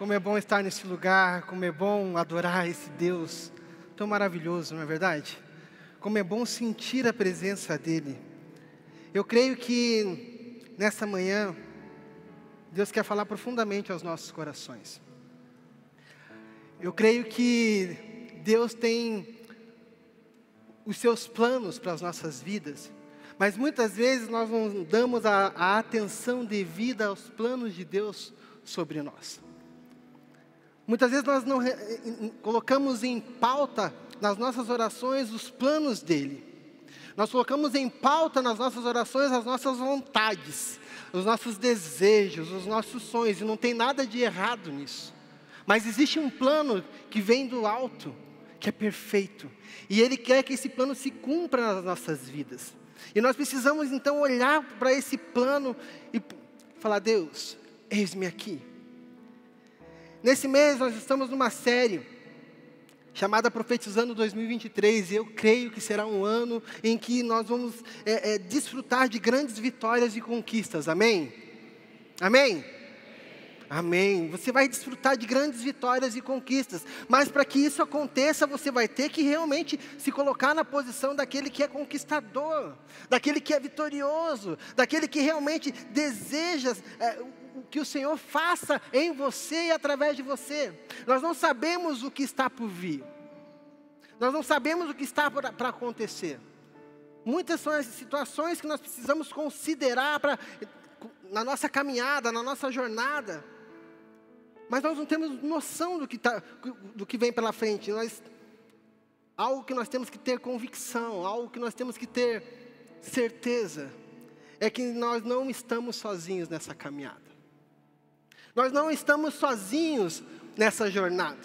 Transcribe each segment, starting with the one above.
Como é bom estar nesse lugar, como é bom adorar esse Deus tão maravilhoso, não é verdade? Como é bom sentir a presença dEle. Eu creio que nessa manhã, Deus quer falar profundamente aos nossos corações. Eu creio que Deus tem os seus planos para as nossas vidas, mas muitas vezes nós não damos a, a atenção devida aos planos de Deus sobre nós. Muitas vezes nós não colocamos em pauta nas nossas orações os planos dele. Nós colocamos em pauta nas nossas orações as nossas vontades, os nossos desejos, os nossos sonhos, e não tem nada de errado nisso. Mas existe um plano que vem do alto, que é perfeito, e ele quer que esse plano se cumpra nas nossas vidas. E nós precisamos então olhar para esse plano e falar: Deus, eis-me aqui. Nesse mês nós estamos numa série chamada Profetizando 2023. E eu creio que será um ano em que nós vamos é, é, desfrutar de grandes vitórias e conquistas. Amém? Amém? Amém. Você vai desfrutar de grandes vitórias e conquistas, mas para que isso aconteça, você vai ter que realmente se colocar na posição daquele que é conquistador, daquele que é vitorioso, daquele que realmente deseja é, que o Senhor faça em você e através de você. Nós não sabemos o que está por vir. Nós não sabemos o que está para acontecer. Muitas são as situações que nós precisamos considerar pra, na nossa caminhada, na nossa jornada. Mas nós não temos noção do que, tá, do que vem pela frente. Nós, algo que nós temos que ter convicção, algo que nós temos que ter certeza, é que nós não estamos sozinhos nessa caminhada. Nós não estamos sozinhos nessa jornada.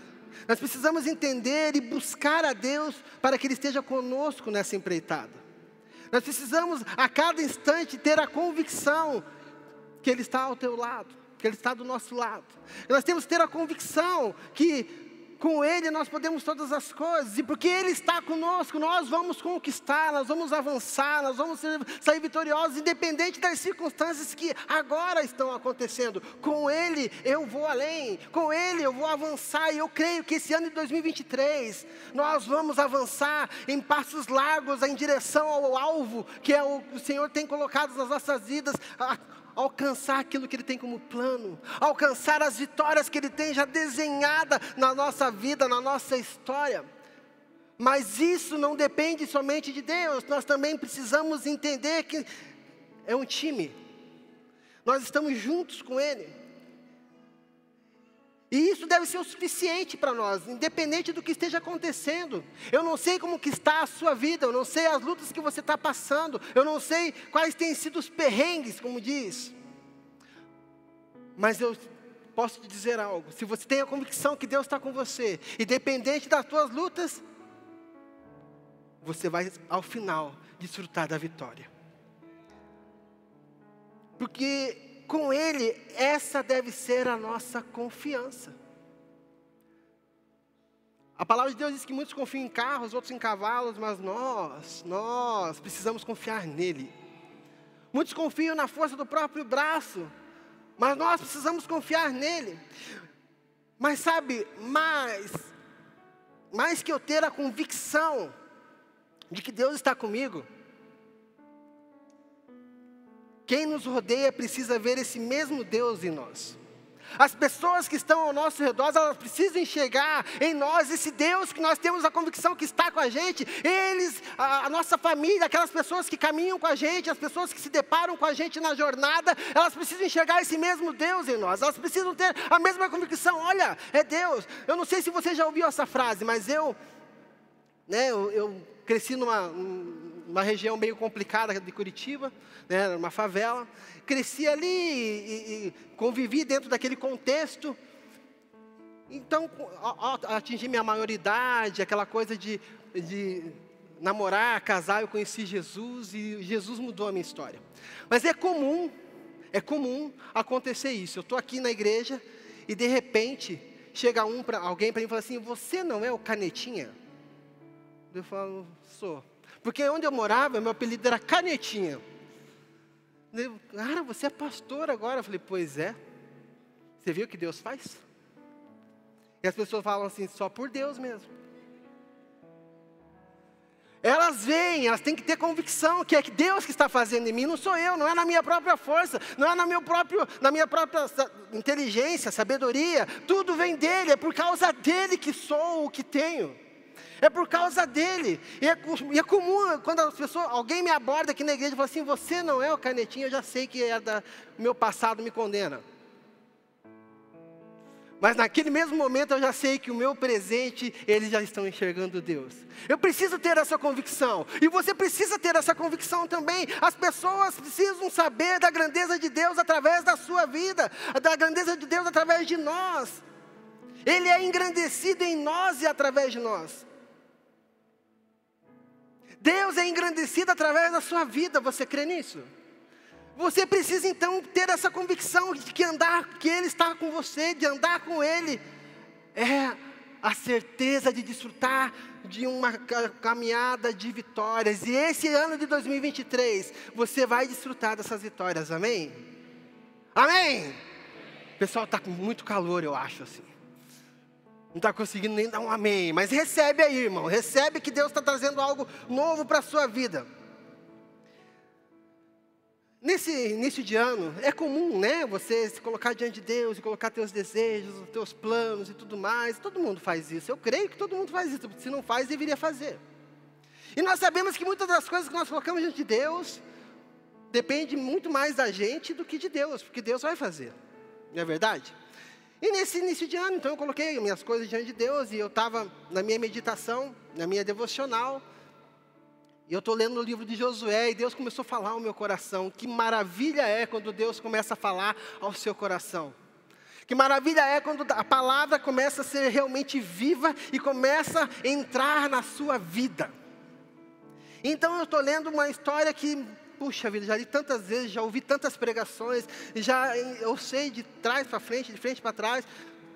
Nós precisamos entender e buscar a Deus para que Ele esteja conosco nessa empreitada. Nós precisamos a cada instante ter a convicção que Ele está ao teu lado, que Ele está do nosso lado. nós temos que ter a convicção que com Ele nós podemos todas as coisas, e porque Ele está conosco, nós vamos conquistar, nós vamos avançar, nós vamos sair vitoriosos, independente das circunstâncias que agora estão acontecendo. Com Ele eu vou além, com Ele eu vou avançar, e eu creio que esse ano de 2023 nós vamos avançar em passos largos em direção ao alvo que é o, o Senhor tem colocado nas nossas vidas alcançar aquilo que Ele tem como plano, alcançar as vitórias que Ele tem já desenhada na nossa vida, na nossa história. Mas isso não depende somente de Deus, nós também precisamos entender que é um time, nós estamos juntos com Ele. E isso deve ser o suficiente para nós, independente do que esteja acontecendo. Eu não sei como que está a sua vida, eu não sei as lutas que você está passando, eu não sei quais têm sido os perrengues, como diz. Mas eu posso te dizer algo: se você tem a convicção que Deus está com você, independente das suas lutas, você vai ao final desfrutar da vitória. Porque com Ele, essa deve ser a nossa confiança. A palavra de Deus diz que muitos confiam em carros, outros em cavalos, mas nós, nós precisamos confiar nele. Muitos confiam na força do próprio braço, mas nós precisamos confiar nele. Mas sabe, mais, mais que eu ter a convicção de que Deus está comigo, quem nos rodeia precisa ver esse mesmo Deus em nós. As pessoas que estão ao nosso redor, elas precisam enxergar em nós esse Deus que nós temos a convicção que está com a gente. Eles, a, a, nossa família, aquelas pessoas que caminham com a gente, as pessoas que se deparam com a gente na jornada, elas precisam enxergar esse mesmo Deus em nós. Elas precisam ter a mesma convicção. Olha, é Deus. Eu não sei se você já ouviu essa frase, mas eu, né, eu, eu cresci numa, numa região meio complicada de Curitiba, né, uma favela. Cresci ali e, e convivi dentro daquele contexto. Então, atingi minha maioridade, aquela coisa de, de namorar, casar, eu conheci Jesus e Jesus mudou a minha história. Mas é comum, é comum acontecer isso. Eu estou aqui na igreja e de repente chega um pra, alguém para mim e fala assim: Você não é o canetinha? Eu falo: Sou. Porque onde eu morava, meu apelido era Canetinha. Cara, você é pastor agora? Eu falei, pois é. Você viu o que Deus faz? E as pessoas falam assim, só por Deus mesmo. Elas veem, elas têm que ter convicção que é que Deus que está fazendo em mim, não sou eu, não é na minha própria força, não é na, meu próprio, na minha própria inteligência, sabedoria, tudo vem dele, é por causa dele que sou o que tenho. É por causa dele. E é, e é comum quando as pessoas, alguém me aborda aqui na igreja e fala assim: Você não é o canetinho, eu já sei que é da, meu passado me condena. Mas naquele mesmo momento eu já sei que o meu presente, eles já estão enxergando Deus. Eu preciso ter essa convicção. E você precisa ter essa convicção também. As pessoas precisam saber da grandeza de Deus através da sua vida, da grandeza de Deus através de nós. Ele é engrandecido em nós e através de nós. Deus é engrandecido através da sua vida. Você crê nisso? Você precisa então ter essa convicção de que andar, que Ele está com você, de andar com Ele, é a certeza de desfrutar de uma caminhada de vitórias. E esse ano de 2023, você vai desfrutar dessas vitórias, amém? Amém? O pessoal está com muito calor, eu acho assim. Não está conseguindo nem dar um amém, mas recebe aí, irmão. Recebe que Deus está trazendo algo novo para a sua vida. Nesse início de ano, é comum, né? Você se colocar diante de Deus e colocar teus desejos, teus planos e tudo mais. Todo mundo faz isso. Eu creio que todo mundo faz isso. Se não faz, deveria fazer. E nós sabemos que muitas das coisas que nós colocamos diante de Deus depende muito mais da gente do que de Deus, porque Deus vai fazer. Não é verdade? E nesse início de ano, então eu coloquei minhas coisas diante de Deus e eu estava na minha meditação, na minha devocional, e eu estou lendo o livro de Josué e Deus começou a falar ao meu coração. Que maravilha é quando Deus começa a falar ao seu coração. Que maravilha é quando a palavra começa a ser realmente viva e começa a entrar na sua vida. Então eu estou lendo uma história que, puxa vida, já li tantas vezes, já ouvi tantas pregações, já eu sei de trás para frente, de frente para trás,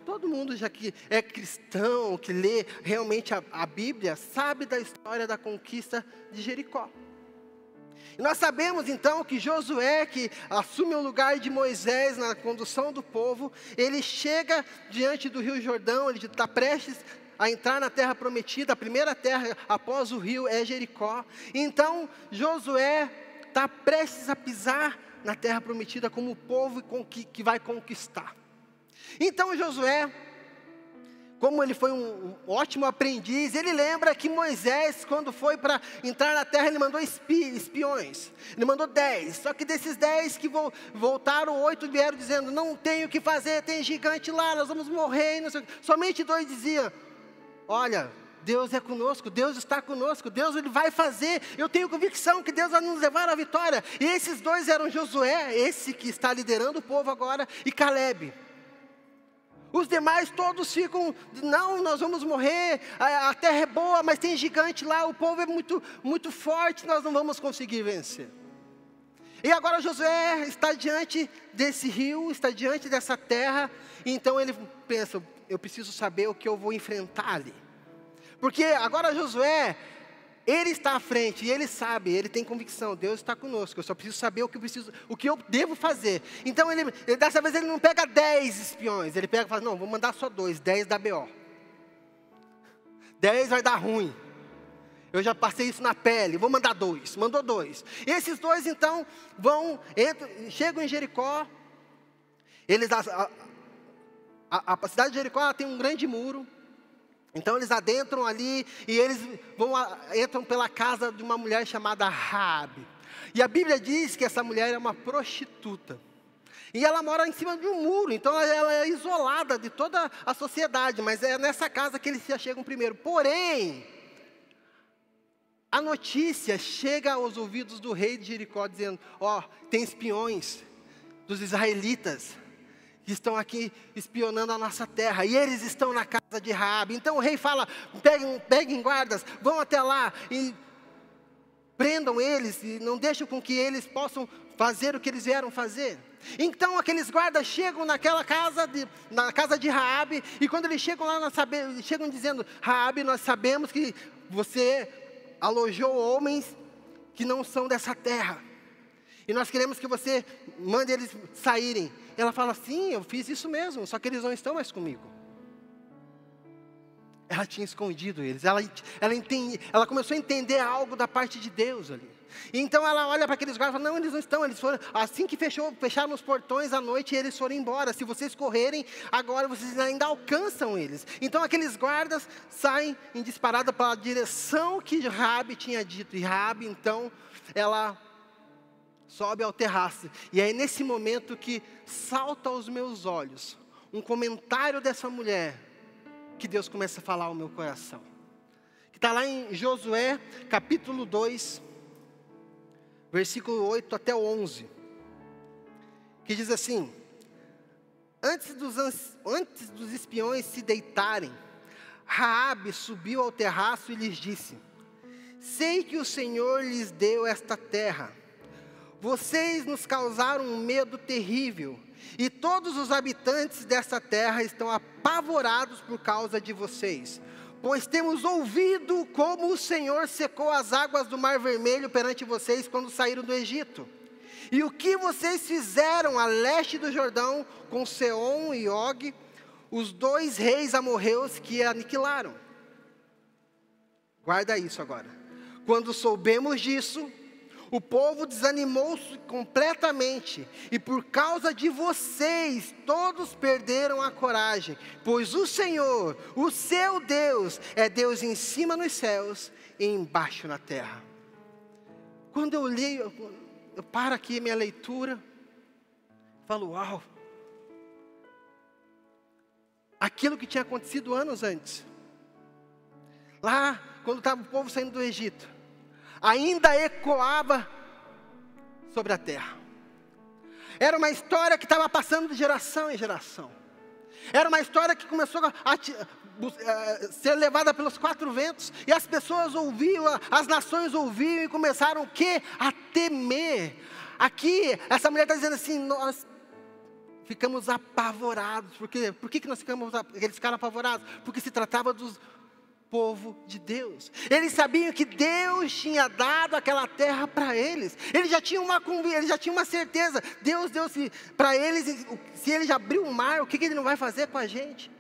Todo mundo já que é cristão, que lê realmente a, a Bíblia, sabe da história da conquista de Jericó. E nós sabemos então que Josué, que assume o lugar de Moisés na condução do povo, ele chega diante do Rio Jordão, ele está prestes a entrar na terra prometida, a primeira terra após o rio é Jericó. Então Josué está prestes a pisar na terra prometida como o povo que, que vai conquistar. Então Josué, como ele foi um, ótimo aprendiz, ele lembra que Moisés, quando foi para entrar na terra, ele mandou espi, espiões. Ele mandou dez. Só que desses dez que vo, voltaram, oito vieram dizendo: Não tenho o que fazer, tem gigante lá, nós vamos morrer. Somente dois diziam: Olha, Deus é conosco, Deus está conosco, Deus ele vai fazer. Eu tenho convicção que Deus vai nos levar à vitória. E esses dois eram Josué, esse que está liderando o povo agora, e Caleb. Os demais todos ficam, não, nós vamos morrer, a, a, terra é boa, mas tem gigante lá, o povo é muito, muito forte, nós não vamos conseguir vencer. E agora Josué está diante desse rio, está diante dessa terra, e então ele pensa: eu preciso saber o que eu vou enfrentar ali. Porque agora Josué ele está à frente e ele sabe, ele tem convicção, Deus está conosco. Eu só preciso saber o que eu preciso, o que eu devo fazer. Então ele, dessa vez ele não pega dez espiões, ele pega e fala: "Não, vou mandar só dois, dez da BO. Dez vai dar ruim. Eu já passei isso na pele, vou mandar dois. Mandou dois. Esses dois então vão, entram, chegam em Jericó. Eles a, a, a cidade de Jericó tem um grande muro. Então eles adentram ali e eles vão entram pela casa de uma mulher chamada Rabi. E a Bíblia diz que essa mulher é uma prostituta. E ela mora em cima de um muro, então ela é isolada de toda a sociedade, mas é nessa casa que eles já chegam primeiro. Porém, a notícia chega aos ouvidos do rei de Jericó dizendo: "Ó, oh, tem espiões dos israelitas estão aqui espionando a nossa terra, e eles estão na casa de Raabe. Então o rei fala: peguem, peguem guardas, vão até lá e prendam eles e não deixem com que eles possam fazer o que eles vieram fazer. Então aqueles guardas chegam naquela casa de, na casa de Raabe e quando eles chegam lá, nós sabe, chegam dizendo: Raabe, nós sabemos que você alojou homens que não são dessa terra. E nós queremos que você mande eles saírem. Ela fala: Sim, eu fiz isso mesmo, só que eles não estão mais comigo. ela tinha escondido eles. Ela, ela, entendi, ela começou a entender algo da parte de Deus ali. Então ela olha para aqueles guardas e fala: Não, eles não estão. Eles foram, assim que fechou, fecharam os portões à noite, eles foram embora. Se vocês correrem, agora vocês ainda alcançam eles. Então aqueles guardas saem em disparada para a direção que Rabi tinha dito. E Rabi, então, ela sobe ao terraço. E é nesse momento que salta aos meus olhos um comentário dessa mulher que Deus começa a falar ao meu coração. Que está lá em Josué, capítulo 2, versículo 8 até o 11. Que diz assim: Antes dos, antes dos espiões se deitarem, Raabe subiu ao terraço e lhes disse: Sei que o Senhor lhes deu esta terra. Vocês nos causaram um medo terrível e todos os habitantes dessa terra estão apavorados por causa de vocês. Pois temos ouvido como o Senhor secou as águas do Mar Vermelho perante vocês quando saíram do Egito. E o que vocês fizeram a leste do Jordão com Seom e Og, os dois reis amorreus que aniquilaram. Guarda isso agora. Quando soubemos disso, o povo desanimou-se completamente, e por causa de vocês, todos perderam a coragem, pois o Senhor, o seu Deus, é Deus em cima nos céus e embaixo na terra. Quando eu leio, eu, eu paro aqui minha leitura, falo, uau, aquilo que tinha acontecido anos antes, lá, quando estava o povo saindo do Egito, ainda ecoava sobre a terra. Era uma história que estava passando de geração em geração. Era uma história que começou a, eh, ser levada pelos quatro ventos, e as pessoas ouviam, as nações ouviam e começaram o quê? A temer. Aqui, essa mulher está dizendo assim: nós ficamos apavorados. Por quê? Por que, que nós ficamos, eles ficaram apavorados? Porque se tratava dos povo de Deus. Eles sabiam que Deus tinha dado aquela terra para eles. Eles já tinham uma eles já tinham uma certeza. Deus deu para eles, se ele já abriu o mar, o que, que ele não vai fazer com a gente?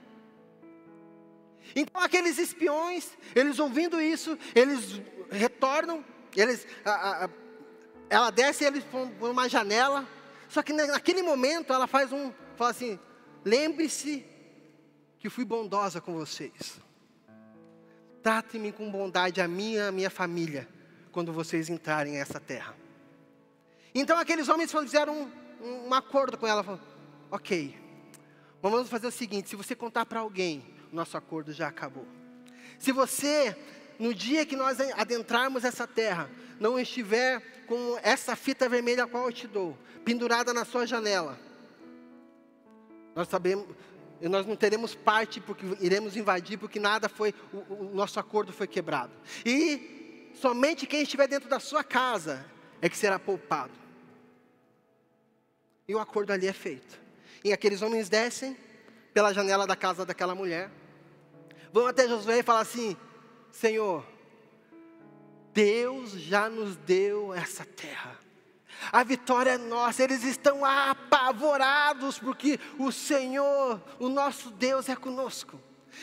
Então aqueles espiões, eles ouvindo isso, eles retornam, eles, a, a, ela desce eles por uma janela. Só que naquele momento ela faz um, fala assim: lembre-se que fui bondosa com vocês. Trate-me com bondade a minha e a minha família quando vocês entrarem nessa terra. Então aqueles homens fizeram um, um acordo com ela, falaram, ok, vamos fazer o seguinte, se você contar para alguém, nosso acordo já acabou. Se você, no dia que nós adentrarmos essa terra, não estiver com essa fita vermelha a qual eu te dou, pendurada na sua janela, nós sabemos, e nós não teremos parte porque iremos invadir, porque nada foi, o, o, nosso acordo foi quebrado. E somente quem estiver dentro da sua casa é que será poupado. E o acordo ali é feito. E aqueles homens descem pela janela da casa daquela mulher, vão até Josué e falam assim: Senhor, Deus já nos deu essa terra a vitória é nossa. Eles estão apavorados porque o Senhor, o nosso Deus, é conosco.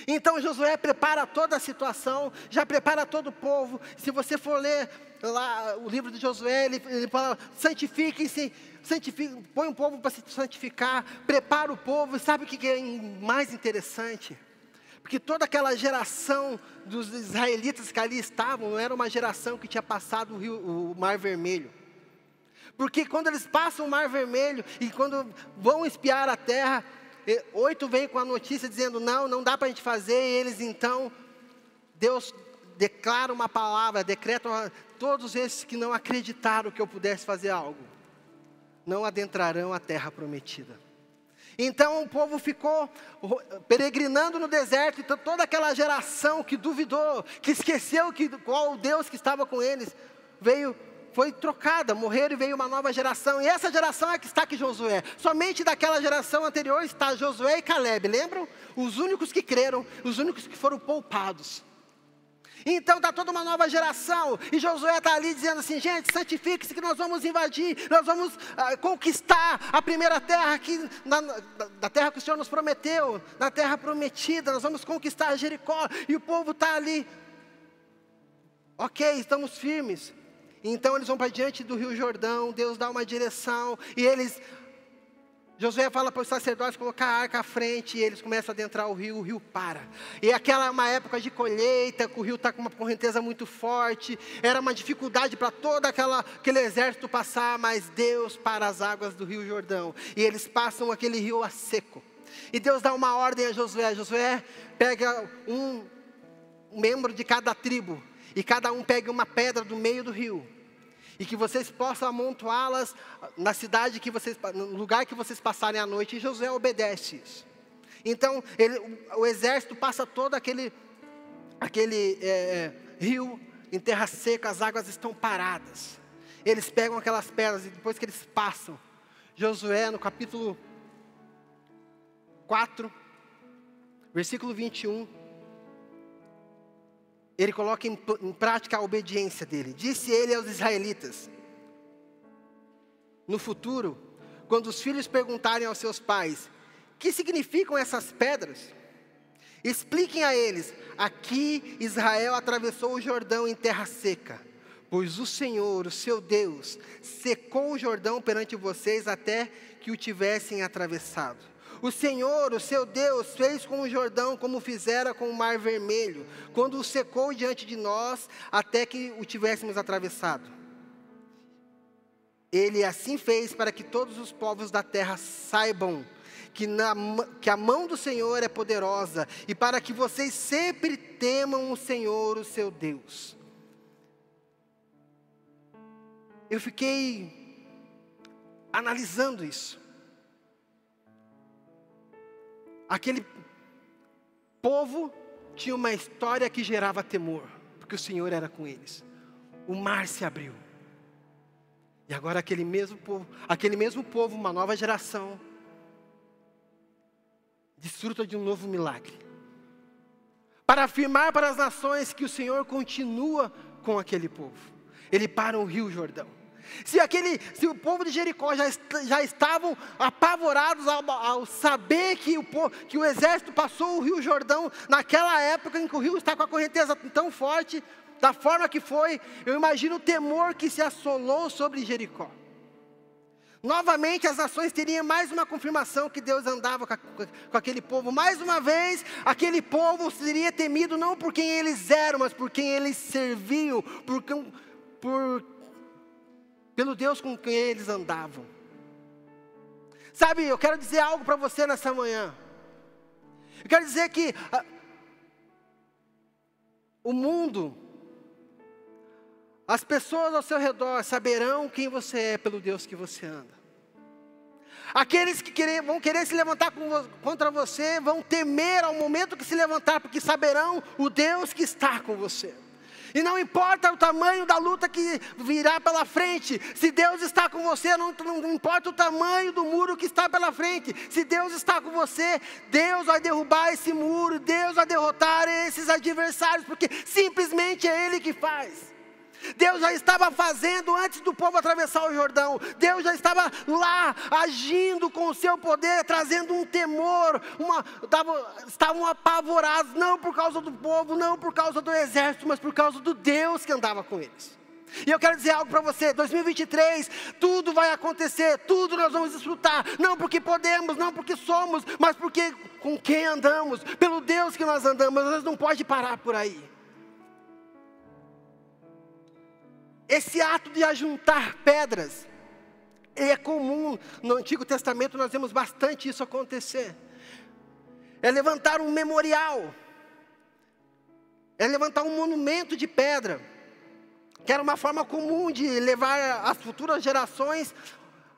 Então Josué prepara toda a situação, já prepara todo o povo. Se você for ler lá o livro de Josué, ele, ele fala: santifiquem-se, santifiquem, põe o povo para se santificar, prepara o povo. E sabe o que é mais interessante? Porque toda aquela geração dos israelitas que ali estavam, não era uma geração que tinha passado o, rio, o Mar Vermelho. Porque quando eles passam o Mar Vermelho e quando vão espiar a terra, oito vêm com a notícia dizendo: não, não dá para a gente fazer. E eles então, Deus declara uma palavra, decreta uma, todos esses que não acreditaram que eu pudesse fazer algo, não adentrarão a terra prometida. Então o povo ficou peregrinando no deserto, então toda aquela geração que duvidou, que esqueceu que qual o Deus que estava com eles, veio foi trocada, morreram e veio uma nova geração. E essa geração é que está aqui Josué. Somente daquela geração anterior está Josué e Caleb, lembram? Os únicos que creram, os únicos que foram poupados. Então está toda uma nova geração, e Josué está ali dizendo assim: gente, santifique-se que nós vamos invadir, nós vamos ah, conquistar a primeira terra aqui, na, da terra que o Senhor nos prometeu, na terra prometida, nós vamos conquistar Jericó, e o povo está ali. Ok, estamos firmes. Então eles vão para diante do Rio Jordão, Deus dá uma direção, e eles Josué fala para os sacerdotes colocar a arca à frente e eles começam a adentrar o rio, o rio para. E aquela é uma época de colheita, que o rio está com uma correnteza muito forte, era uma dificuldade para todo aquela, aquele exército passar, mas Deus para as águas do rio Jordão. E eles passam aquele rio a seco. E Deus dá uma ordem a Josué: Josué pega um membro de cada tribo, e cada um pega uma pedra do meio do rio e que vocês possam amontoá-las na cidade que vocês, no lugar que vocês passarem a noite. E Josué obedece isso. Então ele, o, exército passa todo aquele, aquele é, é, rio em terra seca, as águas estão paradas. Eles pegam aquelas pedras e depois que eles passam, Josué no capítulo 4, versículo 21 ele coloca em, em prática a obediência dele. Disse ele aos israelitas: No futuro, quando os filhos perguntarem aos seus pais: Que significam essas pedras? Expliquem a eles: Aqui Israel atravessou o Jordão em terra seca, pois o Senhor, o seu Deus, secou o Jordão perante vocês até que o tivessem atravessado. O Senhor, o seu Deus, fez com o Jordão como fizera com o Mar Vermelho, quando o secou diante de nós, até que o tivéssemos atravessado. Ele assim fez para que todos os povos da terra saibam que, na, que a mão do Senhor é poderosa, e para que vocês sempre temam o Senhor, o seu Deus. Eu fiquei analisando isso. Aquele povo tinha uma história que gerava temor, porque o Senhor era com eles. O mar se abriu. E agora aquele mesmo povo, aquele mesmo povo, uma nova geração, desfruta de um novo milagre. Para afirmar para as nações que o Senhor continua com aquele povo. Ele para o rio Jordão. Se, aquele, se o povo de Jericó já, já estavam apavorados ao, ao saber que o, que o exército passou o rio Jordão, naquela época em que o rio está com a correnteza tão forte, da forma que foi, eu imagino o temor que se assolou sobre Jericó. Novamente as nações teriam mais uma confirmação que Deus andava com, com, aquele povo. Mais uma vez, aquele povo seria temido não por quem eles eram, mas por quem eles serviam, por, por pelo Deus com quem eles andavam. Sabe, eu quero dizer algo para você nessa manhã. Eu quero dizer que a, ah, o mundo, as pessoas ao seu redor saberão quem você é pelo Deus que você anda. Aqueles que querer, vão querer se levantar contra você vão temer ao momento que se levantar, porque saberão o Deus que está com você. E não importa o tamanho da luta que virá pela frente, se Deus está com você, não, não importa o tamanho do muro que está pela frente, se Deus está com você, Deus vai derrubar esse muro, Deus vai derrotar esses adversários, porque simplesmente é Ele que faz. Deus já estava fazendo antes do povo atravessar o Jordão. Deus já estava lá agindo com o seu poder, trazendo um temor. Uma, tava, estavam apavorados, não por causa do povo, não por causa do exército, mas por causa do Deus que andava com eles. E eu quero dizer algo para você: 2023, tudo vai acontecer, tudo nós vamos desfrutar, não porque podemos, não porque somos, mas porque com quem andamos, pelo Deus que nós andamos, nós não pode parar por aí. Esse ato de ajuntar pedras é comum no Antigo Testamento, nós vemos bastante isso acontecer. É levantar um memorial, é levantar um monumento de pedra, que era uma forma comum de levar as futuras gerações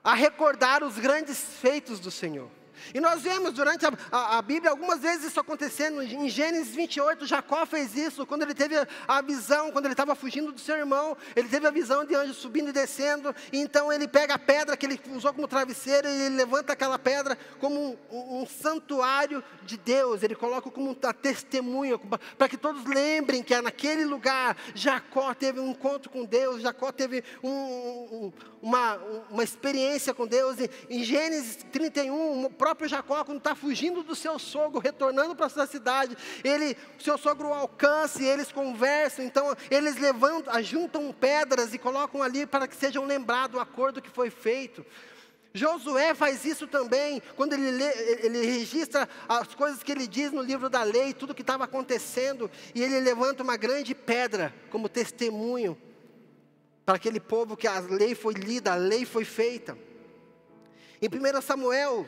a recordar os grandes feitos do Senhor. E nós vemos durante a, a, a, Bíblia algumas vezes isso acontecendo. Em Gênesis 28, Jacó fez isso quando ele teve a visão, quando ele estava fugindo do seu irmão, ele teve a visão de anjos subindo e descendo. E então ele pega a pedra que ele usou como travesseiro e ele levanta aquela pedra como um, um, um santuário de Deus. Ele coloca como uma testemunha para que todos lembrem que naquele lugar Jacó teve um encontro com Deus, Jacó teve um, uma, uma experiência com Deus. Em Gênesis 31, o próprio Jacó, quando está fugindo do seu sogro, retornando para sua cidade, ele, seu sogro alcança e eles conversam, então eles levantam, ajuntam pedras e colocam ali para que sejam lembrados o acordo que foi feito. Josué faz isso também, quando ele, lê, ele registra as coisas que ele diz no livro da lei, tudo que estava acontecendo, e ele levanta uma grande pedra como testemunho para aquele povo que a lei foi lida, a lei foi feita. Em 1 Samuel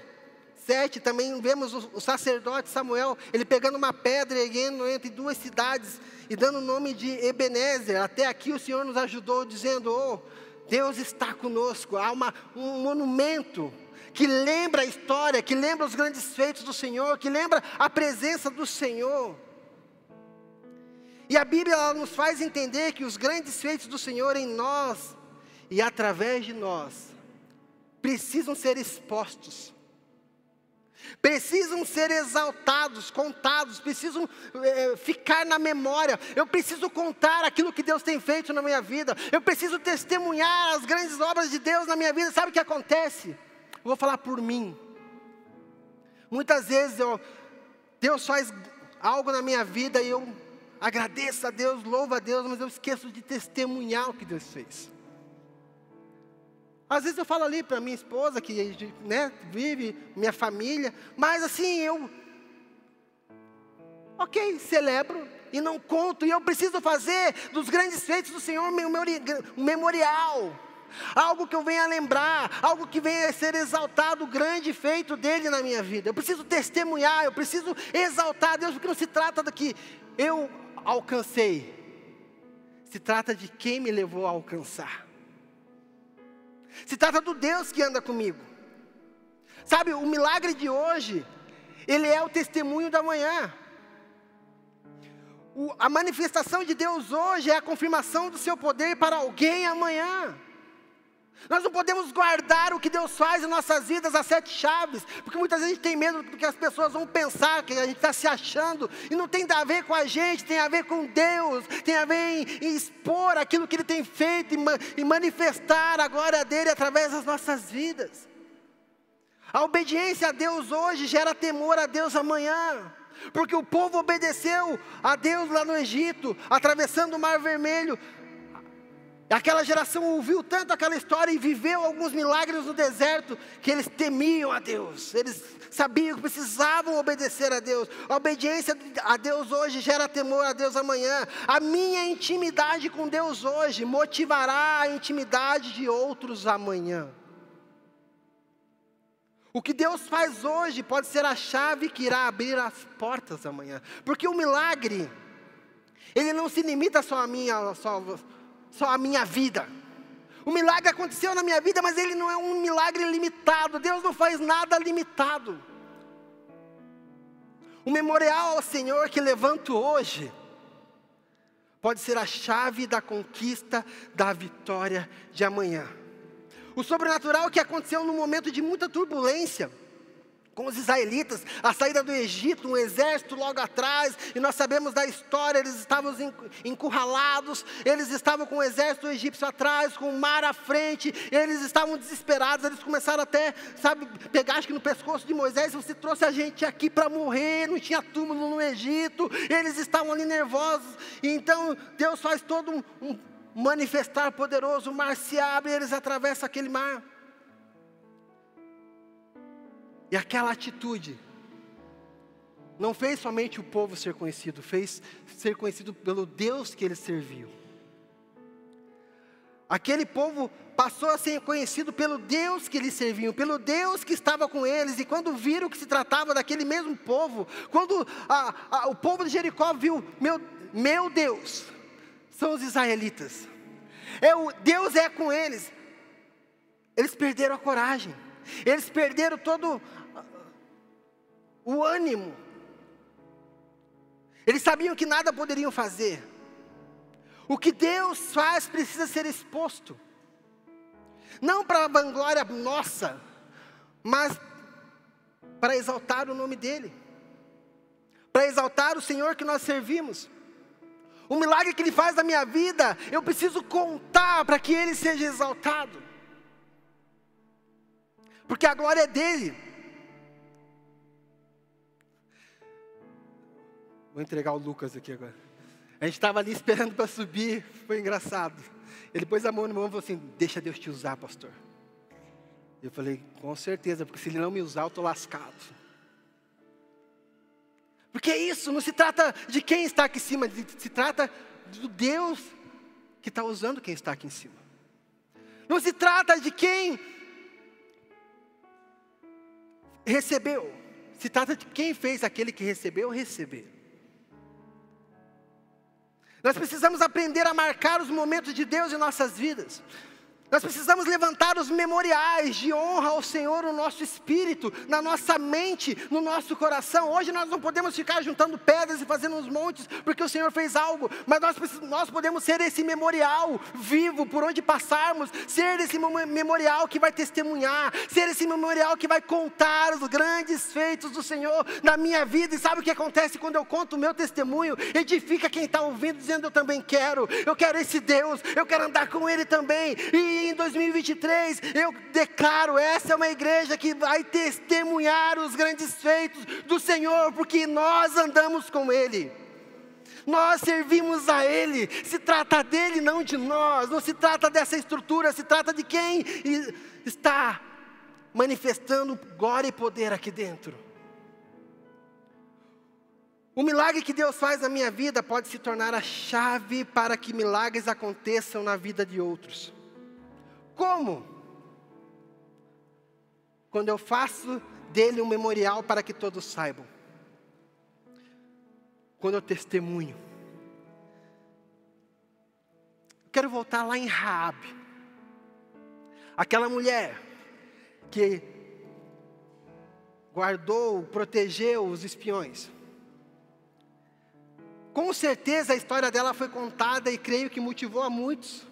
7 também vemos o, sacerdote Samuel, ele pegando uma pedra e erguendo entre duas cidades e dando o nome de Ebenezer. Até aqui o Senhor nos ajudou dizendo: "Oh, Deus está conosco". Há uma, um monumento que lembra a história, que lembra os grandes feitos do Senhor, que lembra a presença do Senhor. E a Bíblia nos faz entender que os grandes feitos do Senhor em nós e através de nós precisam ser expostos, precisam ser exaltados, contados, precisam é, ficar na memória. Eu preciso contar aquilo que Deus tem feito na minha vida, eu preciso testemunhar as grandes obras de Deus na minha vida. Sabe o que acontece? Eu vou falar por mim. Muitas vezes eu, Deus faz algo na minha vida e eu agradeço a Deus, louvo a Deus, mas eu esqueço de testemunhar o que Deus fez. Às vezes eu falo ali para minha esposa, que né, vive, minha família, mas assim, eu, ok, celebro e não conto, e eu preciso fazer dos grandes feitos do Senhor um memorial, algo que eu venha lembrar, algo que venha a ser exaltado, o grande feito dele na minha vida. Eu preciso testemunhar, eu preciso exaltar Deus, porque não se trata do que eu alcancei. Se trata de quem me levou a alcançar. Se trata do Deus que anda comigo. Sabe, o milagre de hoje, ele é o testemunho da manhã. O, a manifestação de Deus hoje é a confirmação do seu poder para alguém amanhã. Nós não podemos guardar o que Deus faz em nossas vidas, as sete chaves, porque muitas vezes a gente tem medo do que as pessoas vão pensar, que a gente está se achando, e não tem a ver com a gente, tem a ver com Deus, tem a ver em, em expor aquilo que Ele tem feito e manifestar a glória dele através das nossas vidas. A obediência a Deus hoje gera temor a Deus amanhã. Porque o povo obedeceu a Deus lá no Egito, atravessando o Mar Vermelho, Aquela geração ouviu tanto aquela história e viveu alguns milagres no deserto que eles temiam a Deus. Eles sabiam que precisavam obedecer a Deus. A obediência a Deus hoje gera temor a Deus amanhã. A minha intimidade com Deus hoje motivará a intimidade de outros amanhã. O que Deus faz hoje pode ser a chave que irá abrir as portas amanhã. Porque o milagre, ele não se limita só a minha, só só a minha vida. O milagre aconteceu na minha vida, mas ele não é um milagre limitado. Deus não faz nada limitado. O memorial ao Senhor que levanto hoje pode ser a chave da conquista da vitória de amanhã. O sobrenatural que aconteceu num momento de muita turbulência com os israelitas, a saída do Egito, um exército logo atrás, e nós sabemos da história, eles estavam encurralados, eles estavam com o exército egípcio atrás, com o mar à frente, eles estavam desesperados, eles começaram até, sabe, pegar acho que no pescoço de Moisés, você trouxe a gente aqui para morrer, não tinha túmulo no Egito, eles estavam ali nervosos, e então Deus faz todo um, um manifestar poderoso, o mar se abre, eles atravessam aquele mar, e aquela atitude não fez somente o povo ser conhecido, fez ser conhecido pelo Deus que ele serviu. Aquele povo passou a ser conhecido pelo Deus que eles serviam, pelo Deus que estava com eles, e quando viram que se tratava daquele mesmo povo, quando a, a, o povo de Jericó viu, meu, meu Deus, são os israelitas, é o, Deus é com eles, eles perderam a coragem, eles perderam todo o ânimo. Eles sabiam que nada poderiam fazer. O que Deus faz precisa ser exposto. Não para vanglória nossa, mas para exaltar o nome dEle. Para exaltar o Senhor que nós servimos. O milagre que Ele faz na minha vida, eu preciso contar para que Ele seja exaltado. Porque a glória é dEle. Vou entregar o Lucas aqui agora. A gente estava ali esperando para subir, foi engraçado. Ele pôs a mão no mão e falou assim: Deixa Deus te usar, pastor. Eu falei: Com certeza, porque se ele não me usar, eu estou lascado. Porque é isso, não se trata de quem está aqui em cima, se trata do Deus que está usando quem está aqui em cima. Não se trata de quem recebeu, se trata de quem fez aquele que recebeu receber. Nós precisamos aprender a marcar os momentos de Deus em nossas vidas. Nós precisamos levantar os memoriais de honra ao Senhor no nosso espírito, na nossa mente, no nosso coração. Hoje nós não podemos ficar juntando pedras e fazendo uns montes, porque o Senhor fez algo, mas nós, nós podemos ser esse memorial vivo por onde passarmos, ser esse memorial que vai testemunhar, ser esse memorial que vai contar os grandes feitos do Senhor na minha vida. E sabe o que acontece quando eu conto o meu testemunho? Edifica quem está ouvindo, dizendo: Eu também quero, eu quero esse Deus, eu quero andar com Ele também. E em 2023 eu declaro: essa é uma igreja que vai testemunhar os grandes feitos do Senhor, porque nós andamos com Ele. Nós servimos a Ele, se trata dele, não de nós, não se trata dessa estrutura, se trata de quem está manifestando glória e poder aqui dentro. O milagre que Deus faz na minha vida pode se tornar a chave para que milagres aconteçam na vida de outros. Como? Quando eu faço dele um memorial para que todos saibam. Quando eu testemunho. Quero voltar lá em Raabe. Aquela mulher que guardou, protegeu os espiões. Com certeza a história dela foi contada e creio que motivou a muitos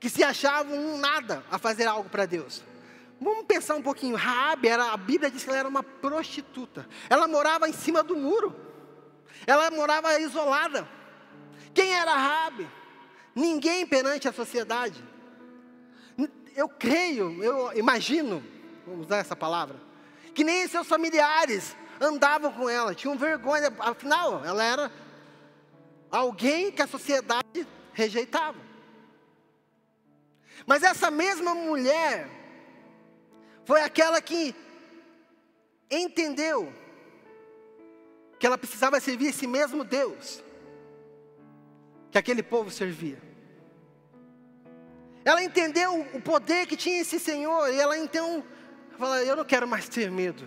que se achavam um nada a fazer algo para Deus. Vamos pensar um pouquinho. Raabe era, a Bíblia diz que ela era uma prostituta. Ela morava em cima do muro. Ela morava isolada. Quem era Raabe? Ninguém perante a sociedade. Eu creio, eu imagino, vamos usar essa palavra, que nem seus familiares andavam com ela, tinham vergonha, afinal, ela era alguém que a sociedade rejeitava. Mas essa mesma mulher foi aquela que entendeu que ela precisava servir esse mesmo Deus que aquele povo servia. Ela entendeu o poder que tinha esse Senhor e ela então fala: Eu não quero mais ter medo,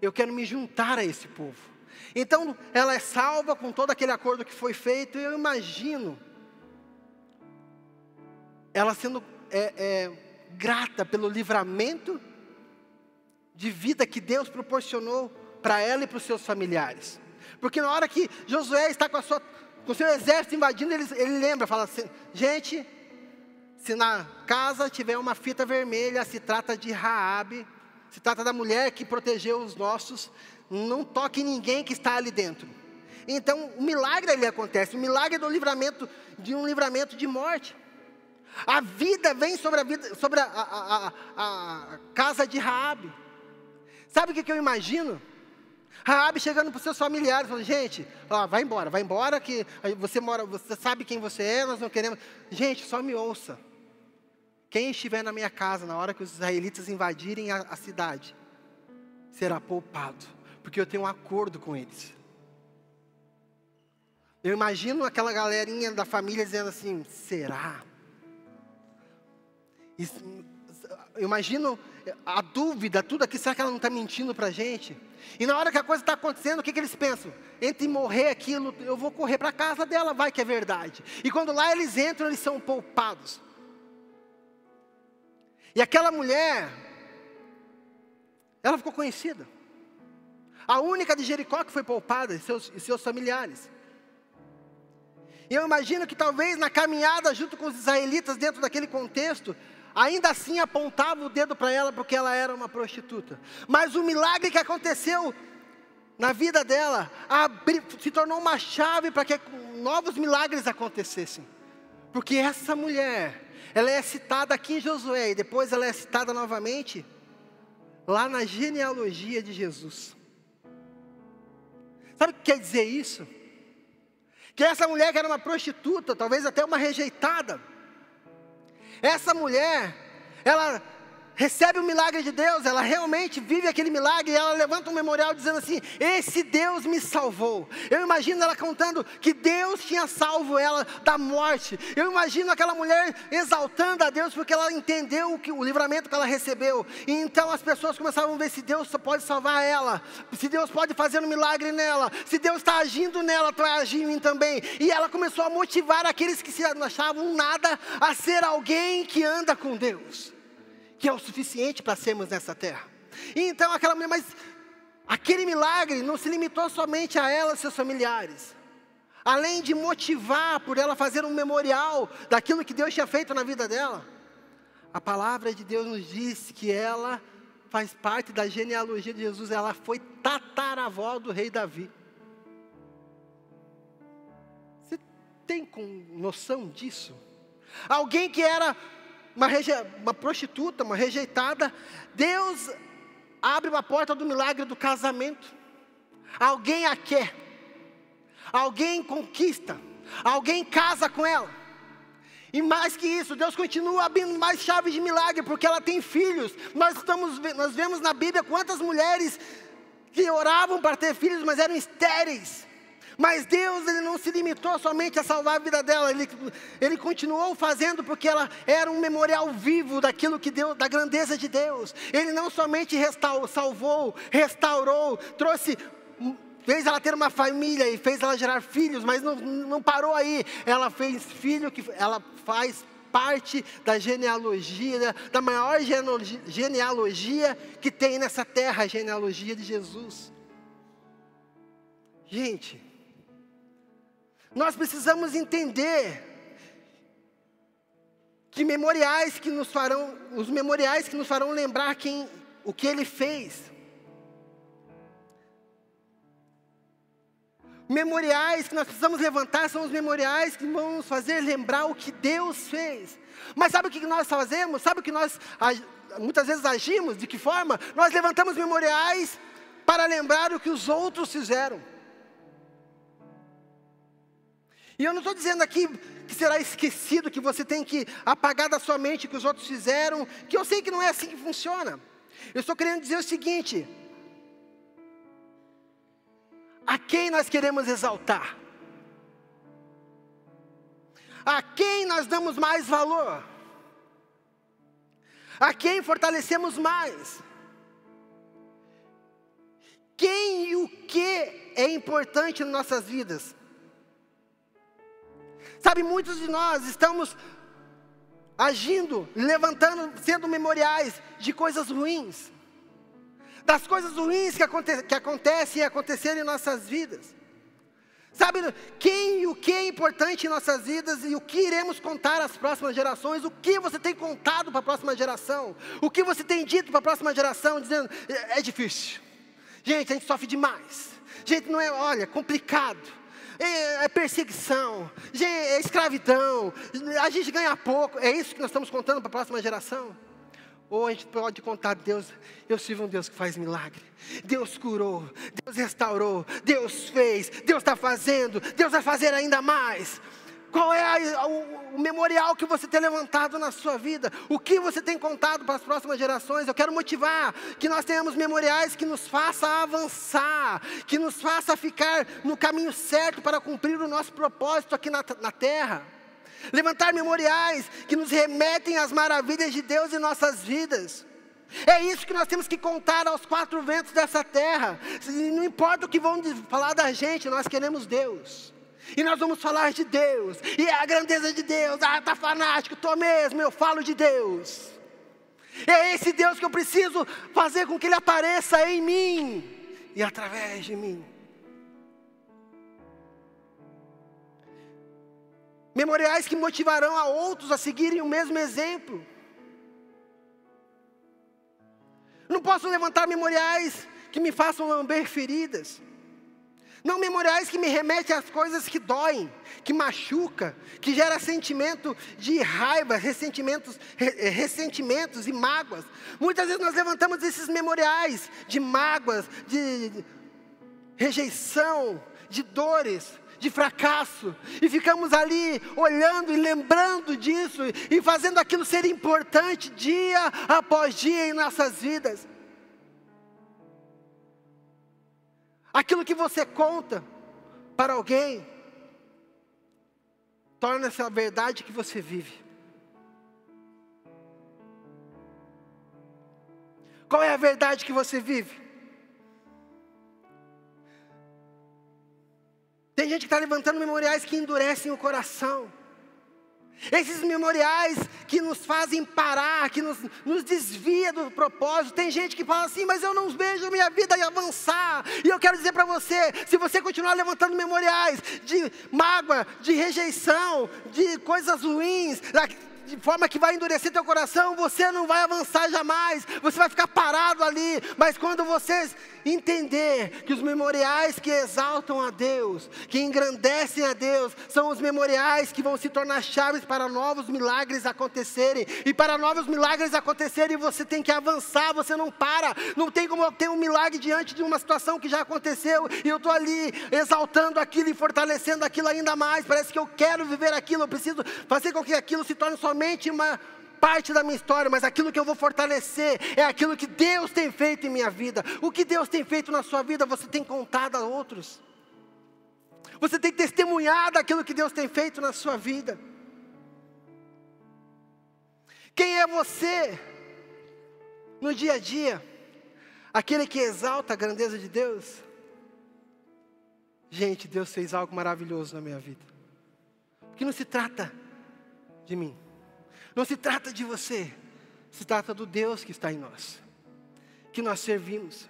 eu quero me juntar a esse povo. Então ela é salva com todo aquele acordo que foi feito, e eu imagino ela sendo é, é, grata pelo livramento de vida que Deus proporcionou para ela e para os seus familiares. Porque na hora que Josué está com, sua, com o seu exército invadindo, ele, ele lembra, fala assim, gente, se na casa tiver uma fita vermelha, se trata de Raabe, se trata da mulher que protegeu os nossos, não toque ninguém que está ali dentro. Então, o milagre ali acontece, o milagre do livramento, de um livramento de morte. A vida vem sobre a, vida, sobre a, a, a, a casa de Raabe. Sabe o que, que eu imagino? Raabe chegando para os seus familiares, falando, gente, ó, vai embora, vai embora que você mora, você sabe quem você é, nós não queremos. Gente, só me ouça. Quem estiver na minha casa na hora que os israelitas invadirem a, a cidade, será poupado, porque eu tenho um acordo com eles. Eu imagino aquela galerinha da família dizendo assim: será? Imagino a dúvida, tudo aqui, será que ela não está mentindo para a gente? E na hora que a coisa está acontecendo, o que, que eles pensam? Entre morrer aquilo, eu vou correr para a casa dela, vai que é verdade. E quando lá eles entram, eles são poupados. E aquela mulher, ela ficou conhecida. A única de Jericó que foi poupada e seus, e seus familiares. E eu imagino que talvez na caminhada junto com os israelitas, dentro daquele contexto, ainda assim apontava o dedo para ela porque ela era uma prostituta. Mas o milagre que aconteceu na vida dela abri, se tornou uma chave para que novos milagres acontecessem. Porque essa mulher, ela é citada aqui em Josué e depois ela é citada novamente lá na genealogia de Jesus. Sabe o que quer dizer isso? Que essa mulher que era uma prostituta, talvez até uma rejeitada, essa mulher, ela recebe o milagre de Deus, ela realmente vive aquele milagre e ela levanta um memorial dizendo assim: Esse Deus me salvou. Eu imagino ela contando que Deus tinha salvo ela da morte. Eu imagino aquela mulher exaltando a Deus porque ela entendeu o, que, o livramento que ela recebeu. E então as pessoas começavam a ver se Deus pode salvar ela, se Deus pode fazer um milagre nela, se Deus está agindo nela, está agindo em mim também. E ela começou a motivar aqueles que se achavam nada a ser alguém que anda com Deus que é o suficiente para sermos nessa terra. E então aquela mulher, mas aquele milagre não se limitou somente a ela e seus familiares. Além de motivar por ela fazer um memorial daquilo que Deus tinha feito na vida dela, a palavra de Deus nos diz que ela faz parte da genealogia de Jesus, ela foi tataravó do rei Davi. Você tem noção disso? Alguém que era uma, uma prostituta, uma rejeitada, Deus abre uma porta do milagre do casamento. Alguém a quer, alguém conquista, alguém casa com ela. E mais que isso, Deus continua abrindo mais chaves de milagre, porque ela tem filhos. Nós, estamos, nós vemos na Bíblia quantas mulheres que oravam para ter filhos, mas eram estéreis. Mas Deus ele não se limitou somente a salvar a vida dela, ele, ele continuou fazendo porque ela era um memorial vivo daquilo que Deus, da grandeza de Deus. Ele não somente restaurou, salvou, restaurou, trouxe fez ela ter uma família e fez ela gerar filhos, mas não, não parou aí. Ela fez filho que ela faz parte da genealogia, da maior genealogia que tem nessa terra, a genealogia de Jesus. Gente, nós precisamos entender que memoriais que nos farão, os memoriais que nos farão lembrar quem, o que ele fez. Memoriais que nós precisamos levantar são os memoriais que vão nos fazer lembrar o que Deus fez. Mas sabe o que nós fazemos? Sabe o que nós muitas vezes agimos? De que forma? Nós levantamos memoriais para lembrar o que os outros fizeram. E eu não estou dizendo aqui que será esquecido, que você tem que apagar da sua mente o que os outros fizeram, que eu sei que não é assim que funciona. Eu estou querendo dizer o seguinte: a quem nós queremos exaltar? A quem nós damos mais valor? A quem fortalecemos mais? Quem e o que é importante em nossas vidas? Sabe, muitos de nós estamos agindo, levantando, sendo memoriais de coisas ruins, das coisas ruins que, aconte que acontecem e aconteceram em nossas vidas. Sabe, quem e o que é importante em nossas vidas e o que iremos contar às próximas gerações, o que você tem contado para a próxima geração, o que você tem dito para a próxima geração, dizendo, é, é difícil. Gente, a gente sofre demais. Gente, não é, olha, complicado é, é perseguição, é escravidão, a gente ganha pouco. É isso que nós estamos contando para a próxima geração? Ou a gente pode contar, Deus, eu sirvo um Deus que faz milagre. Deus curou, Deus restaurou, Deus fez, Deus está fazendo, Deus vai fazer ainda mais. Qual é a, o, o, memorial que você tem levantado na sua vida? O que você tem contado para as próximas gerações? Eu quero motivar que nós tenhamos memoriais que nos faça avançar, que nos faça ficar no caminho certo para cumprir o nosso propósito aqui na, na terra. Levantar memoriais que nos remetem às maravilhas de Deus em nossas vidas. É isso que nós temos que contar aos quatro ventos dessa terra. Não importa o que vão falar da gente, nós queremos Deus. E nós vamos falar de Deus. E é a grandeza de Deus. Ah, tá fanático, tô mesmo, eu falo de Deus. É esse Deus que eu preciso fazer com que ele apareça em mim. e através de mim. Memoriais que motivarão a outros a seguirem o mesmo exemplo. Não posso levantar memoriais que me façam lamber feridas. Não memoriais que me remetem às coisas que doem, que machuca, que gera sentimento de raiva, ressentimentos, eh, ressentimentos e mágoas. Muitas vezes nós levantamos esses memoriais de mágoas, de rejeição, de dores, de fracasso, e ficamos ali olhando e lembrando disso e fazendo aquilo ser importante dia após dia em nossas vidas. Aquilo que você conta para alguém, torna-se a verdade que você vive. Qual é a verdade que você vive? Tem gente que está levantando memoriais que endurecem o coração. Esses memoriais que nos fazem parar, que nos, nos desvia do propósito. Tem gente que fala assim, mas eu não vejo minha vida avançar. E eu quero dizer para você: se você continuar levantando memoriais de mágoa, de rejeição, de coisas ruins, de forma que vai endurecer teu coração, você não vai avançar jamais, você vai ficar parado ali. Mas quando você entender que os memoriais que exaltam a Deus, que engrandecem a Deus, são os memoriais que vão se tornar chaves para novos milagres acontecerem. E para novos milagres acontecerem, você tem que avançar, você não para. Não tem como ter um milagre diante de uma situação que já aconteceu e eu estou ali exaltando aquilo e fortalecendo aquilo ainda mais. Parece que eu quero viver aquilo, eu preciso fazer com que aquilo se torne somente uma parte da minha história, mas aquilo que eu vou fortalecer é aquilo que Deus tem feito em minha vida. O que Deus tem feito na sua vida, você tem contado a outros. Você tem testemunhado aquilo que Deus tem feito na sua vida. Quem é você no dia a dia? Aquele que exalta a grandeza de Deus? Gente, Deus fez algo maravilhoso na minha vida. Porque não se trata de mim. Não se trata de você, se trata do Deus que está em nós, que nós servimos.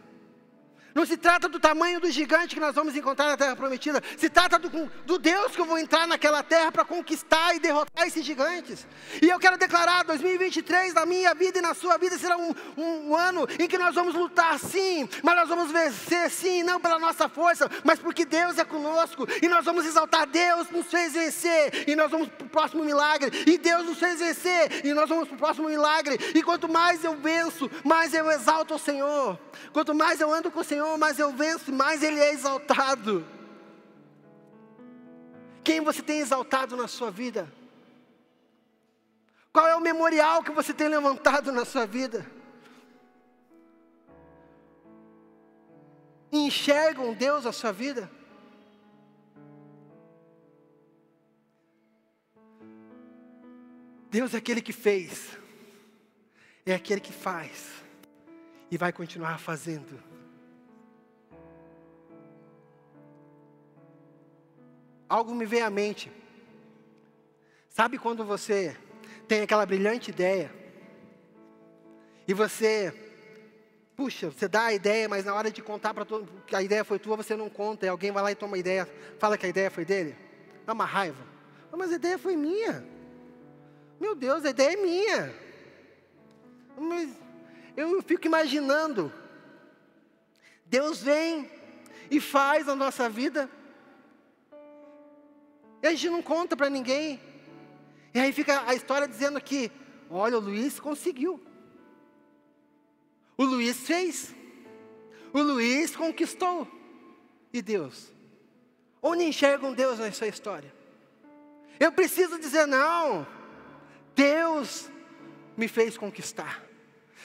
Não se trata do tamanho do gigante que nós vamos encontrar na terra prometida. Se trata do, do Deus que eu vou entrar naquela terra para conquistar e derrotar esses gigantes. E eu quero declarar: 2023 na minha vida e na sua vida será um, um, um ano em que nós vamos lutar sim, mas nós vamos vencer sim, não pela nossa força, mas porque Deus é conosco. E nós vamos exaltar: Deus nos fez vencer. E nós vamos para o próximo milagre. E Deus nos fez vencer. E nós vamos para o próximo milagre. E quanto mais eu venço, mais eu exalto o Senhor. Quanto mais eu ando com o Senhor, Senhor, mais eu venço, mais Ele é exaltado. Quem você tem exaltado na sua vida? Qual é o memorial que você tem levantado na sua vida? Enxergam Deus a sua vida? Deus é aquele que fez, é aquele que faz e vai continuar fazendo. Algo me veio à mente. Sabe quando você tem aquela brilhante ideia e você, puxa, você dá a ideia, mas na hora de contar para todo que a ideia foi tua, você não conta, e alguém vai lá e toma a ideia, fala que a ideia foi dele? Dá uma raiva. Mas a ideia foi minha. Meu Deus, a ideia é minha. Mas eu fico imaginando. Deus vem e faz a nossa vida e a gente não conta para ninguém. E aí fica a história dizendo que, olha, o Luiz conseguiu. O Luiz fez. O Luiz conquistou. E Deus? Onde enxergam Deus nessa história? Eu preciso dizer, não, Deus me fez conquistar.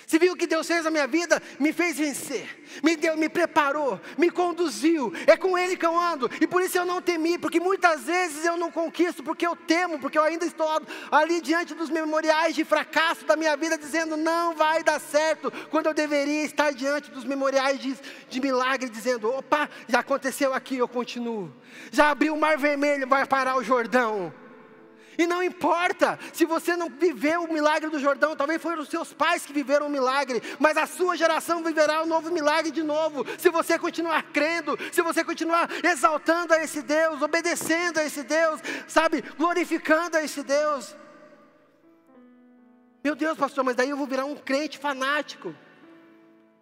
Você viu o que Deus fez na minha vida? Me fez vencer, me deu, me preparou, me conduziu. É com Ele que eu ando, e por isso eu não temi, porque muitas vezes eu não conquisto, porque eu temo, porque eu ainda estou ali diante dos memoriais de fracasso da minha vida, dizendo não vai dar certo, quando eu deveria estar diante dos memoriais de, de milagre, dizendo: opa, já aconteceu aqui, eu continuo. Já abriu o mar vermelho, vai parar o Jordão. E não importa se você não viveu o milagre do Jordão, talvez foram os seus pais que viveram o milagre, mas a sua geração viverá um novo milagre de novo. Se você continuar crendo, se você continuar exaltando a esse Deus, obedecendo a esse Deus, sabe, glorificando a esse Deus. Meu Deus, pastor, mas daí eu vou virar um crente fanático.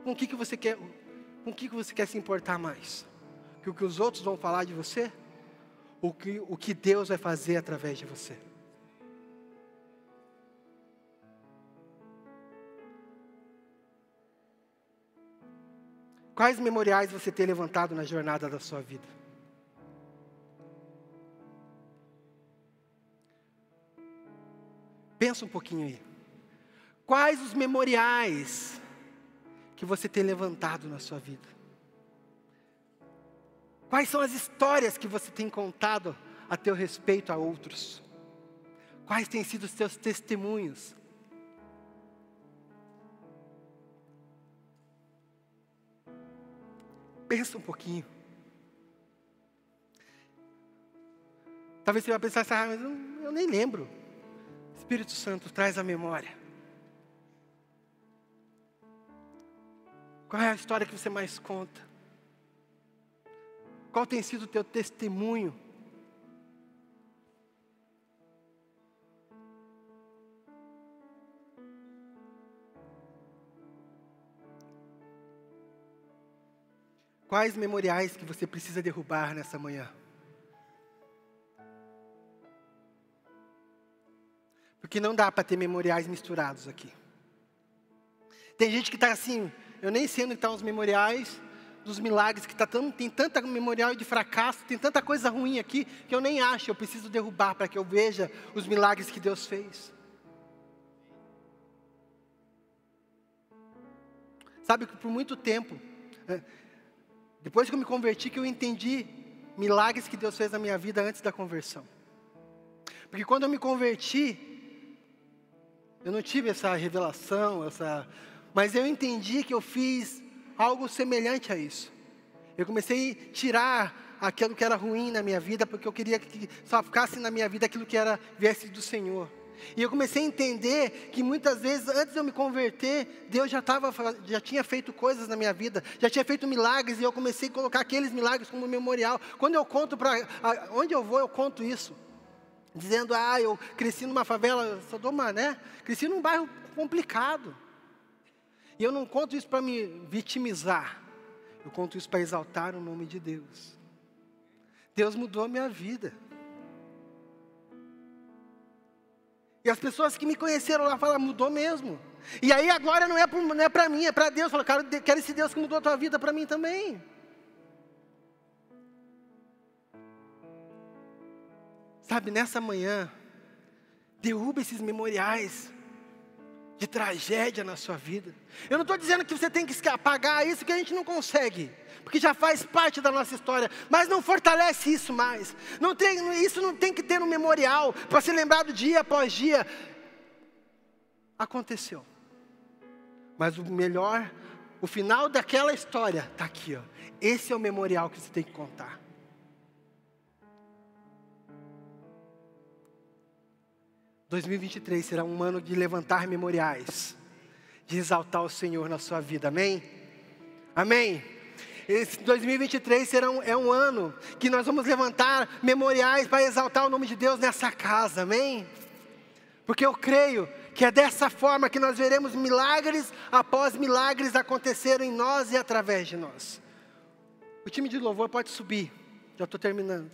Com o que, que você quer? Com o que, que você quer se importar mais? Que o que os outros vão falar de você? O que, o que Deus vai fazer através de você. Quais memoriais você tem levantado na jornada da sua vida? Pensa um pouquinho aí. Quais os memoriais que você tem levantado na sua vida? Quais são as histórias que você tem contado a teu respeito a outros? Quais têm sido os teus testemunhos? Pensa um pouquinho. Talvez você vai pensar assim, ah, mas eu, eu nem lembro. Espírito Santo traz a memória. Qual é a história que você mais conta? Qual tem sido o teu testemunho? Quais memoriais que você precisa derrubar nessa manhã? Porque não dá para ter memoriais misturados aqui. Tem gente que está assim, eu nem sei onde estão os memoriais, dos milagres, que tá tão, tem tanta memorial de fracasso, tem tanta coisa ruim aqui, que eu nem acho, eu preciso derrubar para que eu veja os milagres que Deus fez. Sabe que por muito tempo, é, depois que eu me converti, que eu entendi milagres que Deus fez na minha vida antes da conversão. Porque quando eu me converti, eu não tive essa revelação, essa, mas eu entendi que eu fiz algo semelhante a isso. Eu comecei a tirar aquilo que era ruim na minha vida, porque eu queria que só ficasse na minha vida aquilo que era viesse do Senhor. E eu comecei a entender que muitas vezes, antes de eu me converter, Deus já, tava, já tinha feito coisas na minha vida, já tinha feito milagres, e eu comecei a colocar aqueles milagres como memorial. Quando eu conto para. Onde eu vou, eu conto isso. Dizendo, ah, eu cresci numa favela, Sodoma, né? Cresci num bairro complicado. E eu não conto isso para me vitimizar, eu conto isso para exaltar o nome de Deus. Deus mudou a minha vida. E as pessoas que me conheceram lá falam, mudou mesmo. E aí a glória não é para é mim, é para Deus. Fala, cara, quero esse Deus que mudou a tua vida para mim também. Sabe, nessa manhã, derruba esses memoriais de tragédia na sua vida. Eu não estou dizendo que você tem que apagar isso que a gente não consegue, porque já faz parte da nossa história, mas não fortalece isso mais. Não tem, isso não tem que ter um memorial para ser lembrado dia após dia. Aconteceu. Mas o melhor, o final daquela história está aqui, ó. Esse é o memorial que você tem que contar. 2023 será um ano de levantar memoriais, de exaltar o Senhor na sua vida, amém? Amém? Esse 2023 será um, é um ano que nós vamos levantar memoriais para exaltar o nome de Deus nessa casa, amém? Porque eu creio que é dessa forma que nós veremos milagres após milagres acontecerem em nós e através de nós. O time de louvor pode subir, já estou terminando.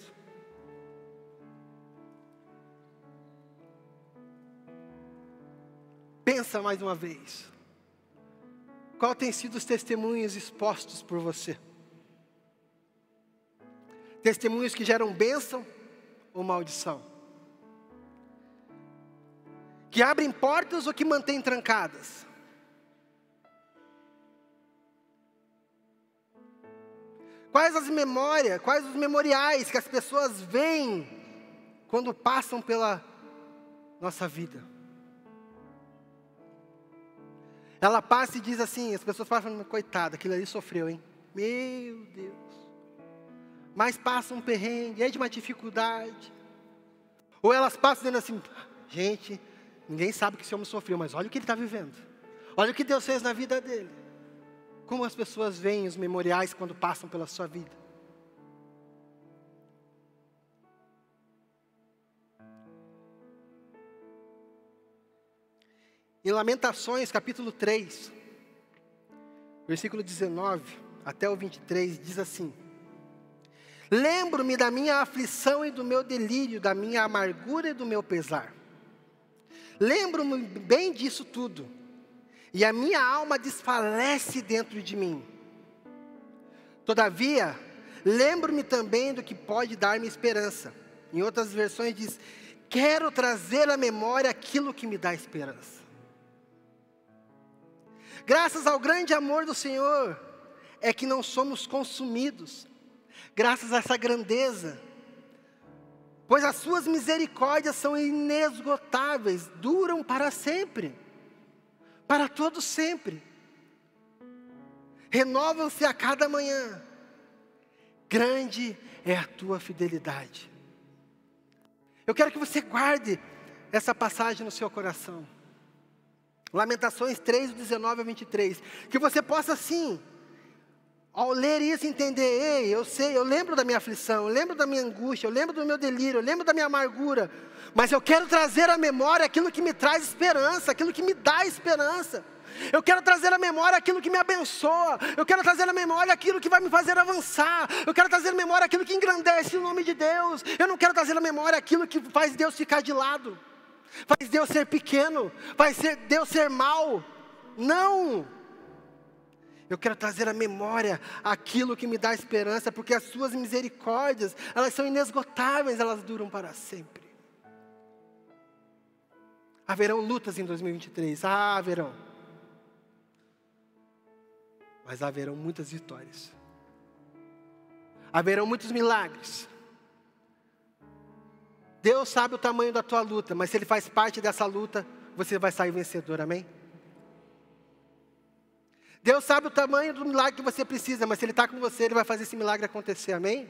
Pensa mais uma vez. Qual tem sido os testemunhos expostos por você? Testemunhos que geram bênção ou maldição? Que abrem portas ou que mantêm trancadas? Quais as memórias, quais os memoriais que as pessoas veem quando passam pela nossa vida? Ela passa e diz assim, as pessoas falam, coitada, aquilo ali sofreu, hein? Meu Deus. Mas passa um perrengue, é de uma dificuldade. Ou elas passam dizendo assim: gente, ninguém sabe que esse homem sofreu, mas olha o que ele está vivendo. Olha o que Deus fez na vida dele. Como as pessoas veem os memoriais quando passam pela sua vida. Em Lamentações, capítulo 3, versículo 19 até o 23, diz assim: Lembro-me da minha aflição e do meu delírio, da minha amargura e do meu pesar. Lembro-me bem disso tudo, e a minha alma desfalece dentro de mim. Todavia, lembro-me também do que pode dar-me esperança. Em outras versões diz: Quero trazer à memória aquilo que me dá esperança. Graças ao grande amor do Senhor, é que não somos consumidos, graças a essa grandeza, pois as suas misericórdias são inesgotáveis, duram para sempre, para todo sempre, renovam-se a cada manhã, grande é a tua fidelidade. Eu quero que você guarde essa passagem no seu coração. Lamentações 3, 19 a 23. Que você possa sim, ao ler isso, entender: ei, eu sei, eu lembro da minha aflição, eu lembro da minha angústia, eu lembro do meu delírio, eu lembro da minha amargura, mas eu quero trazer à memória aquilo que me traz esperança, aquilo que me dá esperança. Eu quero trazer à memória aquilo que me abençoa. Eu quero trazer à memória aquilo que vai me fazer avançar. Eu quero trazer à memória aquilo que engrandece o nome de Deus. Eu não quero trazer à memória aquilo que faz Deus ficar de lado faz Deus ser pequeno, faz Deus ser mal. Não! Eu quero trazer à memória aquilo que me dá esperança, porque as suas misericórdias, elas são inesgotáveis, elas duram para sempre. Haverão lutas em 2023, ah, haverão. Mas haverão muitas vitórias. Haverão muitos milagres. Deus sabe o tamanho da tua luta, mas se Ele faz parte dessa luta, você vai sair vencedor, amém? Deus sabe o tamanho do milagre que você precisa, mas se Ele está com você, Ele vai fazer esse milagre acontecer, amém?